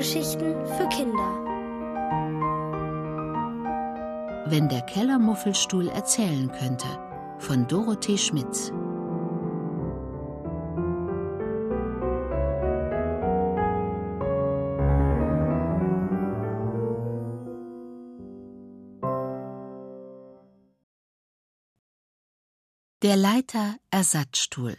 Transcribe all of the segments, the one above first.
Hörgeschichten für Kinder. Wenn der Kellermuffelstuhl erzählen könnte von Dorothee Schmitz. Der Leiter Ersatzstuhl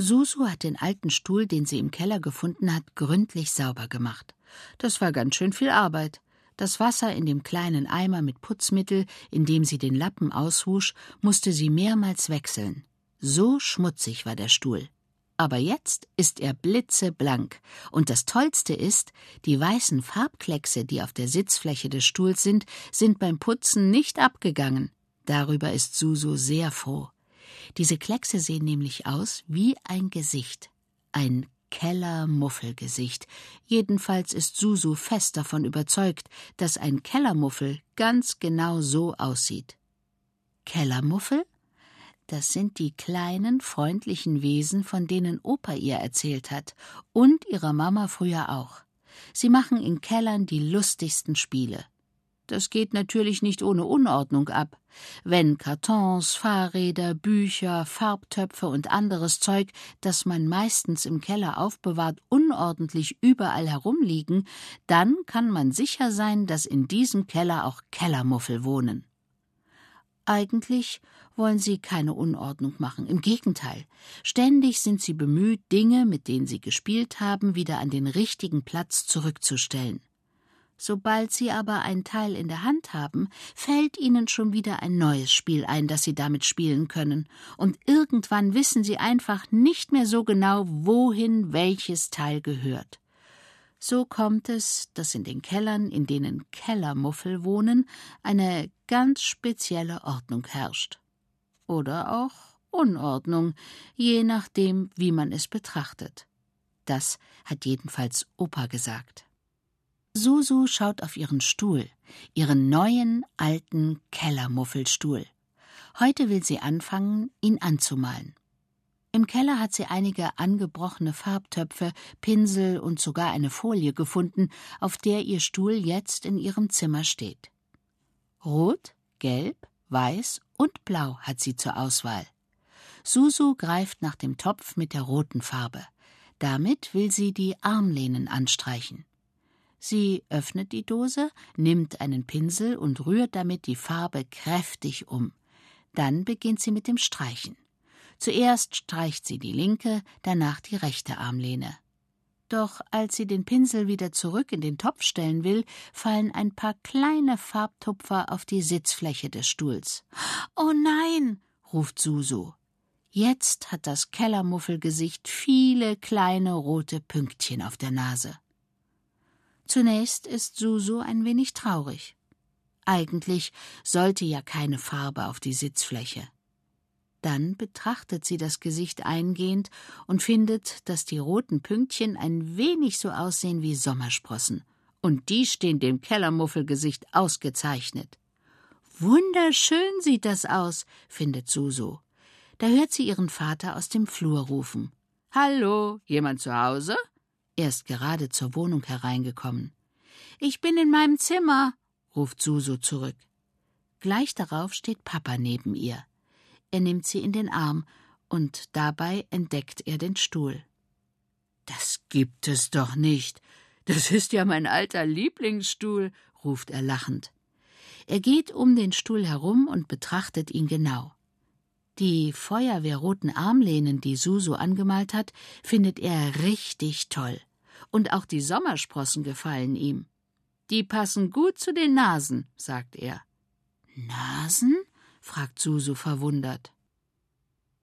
Susu hat den alten Stuhl, den sie im Keller gefunden hat, gründlich sauber gemacht. Das war ganz schön viel Arbeit. Das Wasser in dem kleinen Eimer mit Putzmittel, in dem sie den Lappen auswusch, musste sie mehrmals wechseln. So schmutzig war der Stuhl. Aber jetzt ist er blitzeblank. Und das Tollste ist, die weißen Farbkleckse, die auf der Sitzfläche des Stuhls sind, sind beim Putzen nicht abgegangen. Darüber ist Susu sehr froh. Diese Kleckse sehen nämlich aus wie ein Gesicht. Ein Kellermuffelgesicht. Jedenfalls ist Susu fest davon überzeugt, dass ein Kellermuffel ganz genau so aussieht. Kellermuffel? Das sind die kleinen, freundlichen Wesen, von denen Opa ihr erzählt hat, und ihrer Mama früher auch. Sie machen in Kellern die lustigsten Spiele. Das geht natürlich nicht ohne Unordnung ab. Wenn Kartons, Fahrräder, Bücher, Farbtöpfe und anderes Zeug, das man meistens im Keller aufbewahrt, unordentlich überall herumliegen, dann kann man sicher sein, dass in diesem Keller auch Kellermuffel wohnen. Eigentlich wollen sie keine Unordnung machen, im Gegenteil. Ständig sind sie bemüht, Dinge, mit denen sie gespielt haben, wieder an den richtigen Platz zurückzustellen. Sobald sie aber ein Teil in der Hand haben, fällt ihnen schon wieder ein neues Spiel ein, das sie damit spielen können, und irgendwann wissen sie einfach nicht mehr so genau, wohin welches Teil gehört. So kommt es, dass in den Kellern, in denen Kellermuffel wohnen, eine ganz spezielle Ordnung herrscht. Oder auch Unordnung, je nachdem, wie man es betrachtet. Das hat jedenfalls Opa gesagt. Susu schaut auf ihren Stuhl, ihren neuen, alten Kellermuffelstuhl. Heute will sie anfangen, ihn anzumalen. Im Keller hat sie einige angebrochene Farbtöpfe, Pinsel und sogar eine Folie gefunden, auf der ihr Stuhl jetzt in ihrem Zimmer steht. Rot, Gelb, Weiß und Blau hat sie zur Auswahl. Susu greift nach dem Topf mit der roten Farbe. Damit will sie die Armlehnen anstreichen. Sie öffnet die Dose, nimmt einen Pinsel und rührt damit die Farbe kräftig um. Dann beginnt sie mit dem Streichen. Zuerst streicht sie die linke, danach die rechte Armlehne. Doch als sie den Pinsel wieder zurück in den Topf stellen will, fallen ein paar kleine Farbtupfer auf die Sitzfläche des Stuhls. Oh nein, ruft Susu. Jetzt hat das Kellermuffelgesicht viele kleine rote Pünktchen auf der Nase. Zunächst ist Susu ein wenig traurig. Eigentlich sollte ja keine Farbe auf die Sitzfläche. Dann betrachtet sie das Gesicht eingehend und findet, dass die roten Pünktchen ein wenig so aussehen wie Sommersprossen. Und die stehen dem Kellermuffelgesicht ausgezeichnet. Wunderschön sieht das aus, findet Susu. Da hört sie ihren Vater aus dem Flur rufen. Hallo, jemand zu Hause? Er ist gerade zur Wohnung hereingekommen. Ich bin in meinem Zimmer, ruft Susu zurück. Gleich darauf steht Papa neben ihr. Er nimmt sie in den Arm, und dabei entdeckt er den Stuhl. Das gibt es doch nicht. Das ist ja mein alter Lieblingsstuhl, ruft er lachend. Er geht um den Stuhl herum und betrachtet ihn genau. Die feuerwehrroten Armlehnen, die Susu angemalt hat, findet er richtig toll und auch die Sommersprossen gefallen ihm. Die passen gut zu den Nasen, sagt er. Nasen? fragt Susu verwundert.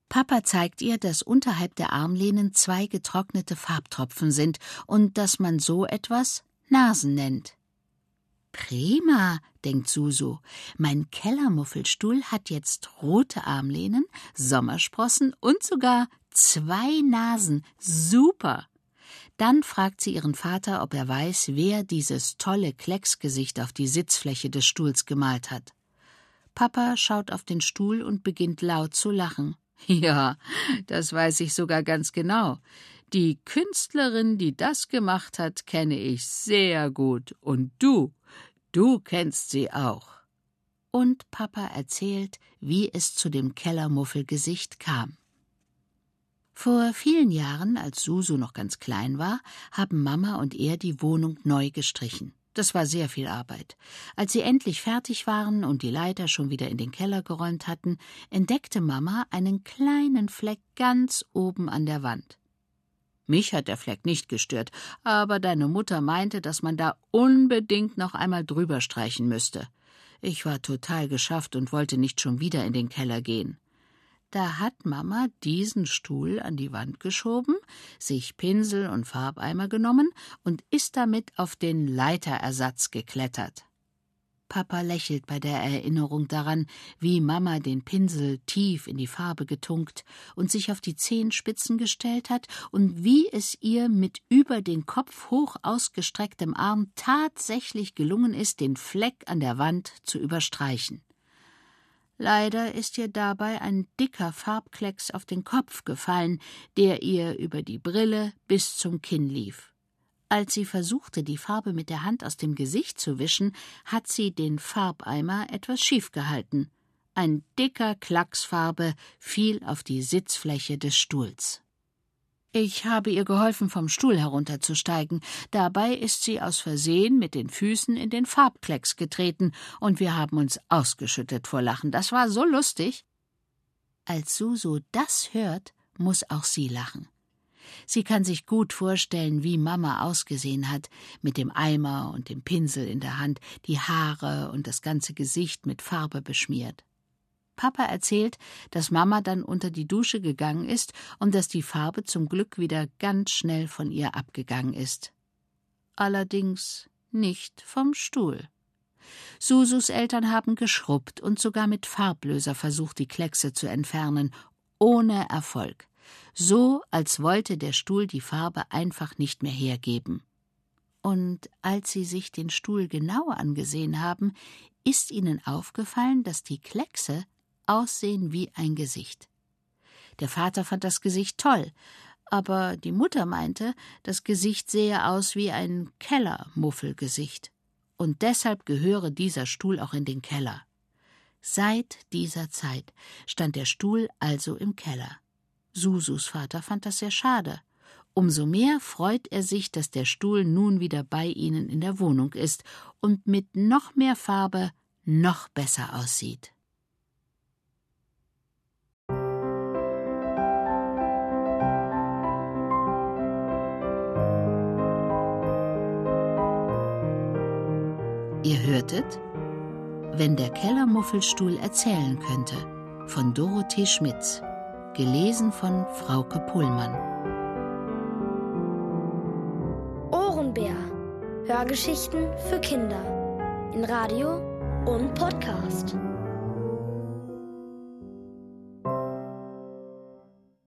Papa zeigt ihr, dass unterhalb der Armlehnen zwei getrocknete Farbtropfen sind und dass man so etwas Nasen nennt. Prima, denkt Susu. Mein Kellermuffelstuhl hat jetzt rote Armlehnen, Sommersprossen und sogar zwei Nasen. Super! Dann fragt sie ihren Vater, ob er weiß, wer dieses tolle Klecksgesicht auf die Sitzfläche des Stuhls gemalt hat. Papa schaut auf den Stuhl und beginnt laut zu lachen. Ja, das weiß ich sogar ganz genau. Die Künstlerin, die das gemacht hat, kenne ich sehr gut. Und du, du kennst sie auch. Und Papa erzählt, wie es zu dem Kellermuffelgesicht kam. Vor vielen Jahren, als Susu noch ganz klein war, haben Mama und er die Wohnung neu gestrichen. Das war sehr viel Arbeit. Als sie endlich fertig waren und die Leiter schon wieder in den Keller geräumt hatten, entdeckte Mama einen kleinen Fleck ganz oben an der Wand. Mich hat der Fleck nicht gestört, aber deine Mutter meinte, dass man da unbedingt noch einmal drüber streichen müsste. Ich war total geschafft und wollte nicht schon wieder in den Keller gehen. Da hat Mama diesen Stuhl an die Wand geschoben, sich Pinsel und Farbeimer genommen und ist damit auf den Leiterersatz geklettert. Papa lächelt bei der Erinnerung daran, wie Mama den Pinsel tief in die Farbe getunkt und sich auf die Zehenspitzen gestellt hat und wie es ihr mit über den Kopf hoch ausgestrecktem Arm tatsächlich gelungen ist, den Fleck an der Wand zu überstreichen. Leider ist ihr dabei ein dicker Farbklecks auf den Kopf gefallen, der ihr über die Brille bis zum Kinn lief. Als sie versuchte, die Farbe mit der Hand aus dem Gesicht zu wischen, hat sie den Farbeimer etwas schief gehalten. Ein dicker Klacks Farbe fiel auf die Sitzfläche des Stuhls. Ich habe ihr geholfen, vom Stuhl herunterzusteigen. Dabei ist sie aus Versehen mit den Füßen in den Farbklecks getreten, und wir haben uns ausgeschüttet vor Lachen. Das war so lustig. Als Susu das hört, muss auch sie lachen. Sie kann sich gut vorstellen, wie Mama ausgesehen hat, mit dem Eimer und dem Pinsel in der Hand, die Haare und das ganze Gesicht mit Farbe beschmiert. Papa erzählt, dass Mama dann unter die Dusche gegangen ist und dass die Farbe zum Glück wieder ganz schnell von ihr abgegangen ist. Allerdings nicht vom Stuhl. Susus Eltern haben geschrubbt und sogar mit Farblöser versucht, die Kleckse zu entfernen, ohne Erfolg. So, als wollte der Stuhl die Farbe einfach nicht mehr hergeben. Und als sie sich den Stuhl genauer angesehen haben, ist ihnen aufgefallen, dass die Kleckse aussehen wie ein Gesicht. Der Vater fand das Gesicht toll, aber die Mutter meinte, das Gesicht sehe aus wie ein Kellermuffelgesicht. Und deshalb gehöre dieser Stuhl auch in den Keller. Seit dieser Zeit stand der Stuhl also im Keller. Susus Vater fand das sehr schade. Umso mehr freut er sich, dass der Stuhl nun wieder bei ihnen in der Wohnung ist und mit noch mehr Farbe noch besser aussieht. Hörtet Wenn der Kellermuffelstuhl erzählen könnte von Dorothee Schmitz, gelesen von Frauke Pullmann. Ohrenbär. Hörgeschichten für Kinder in Radio und Podcast.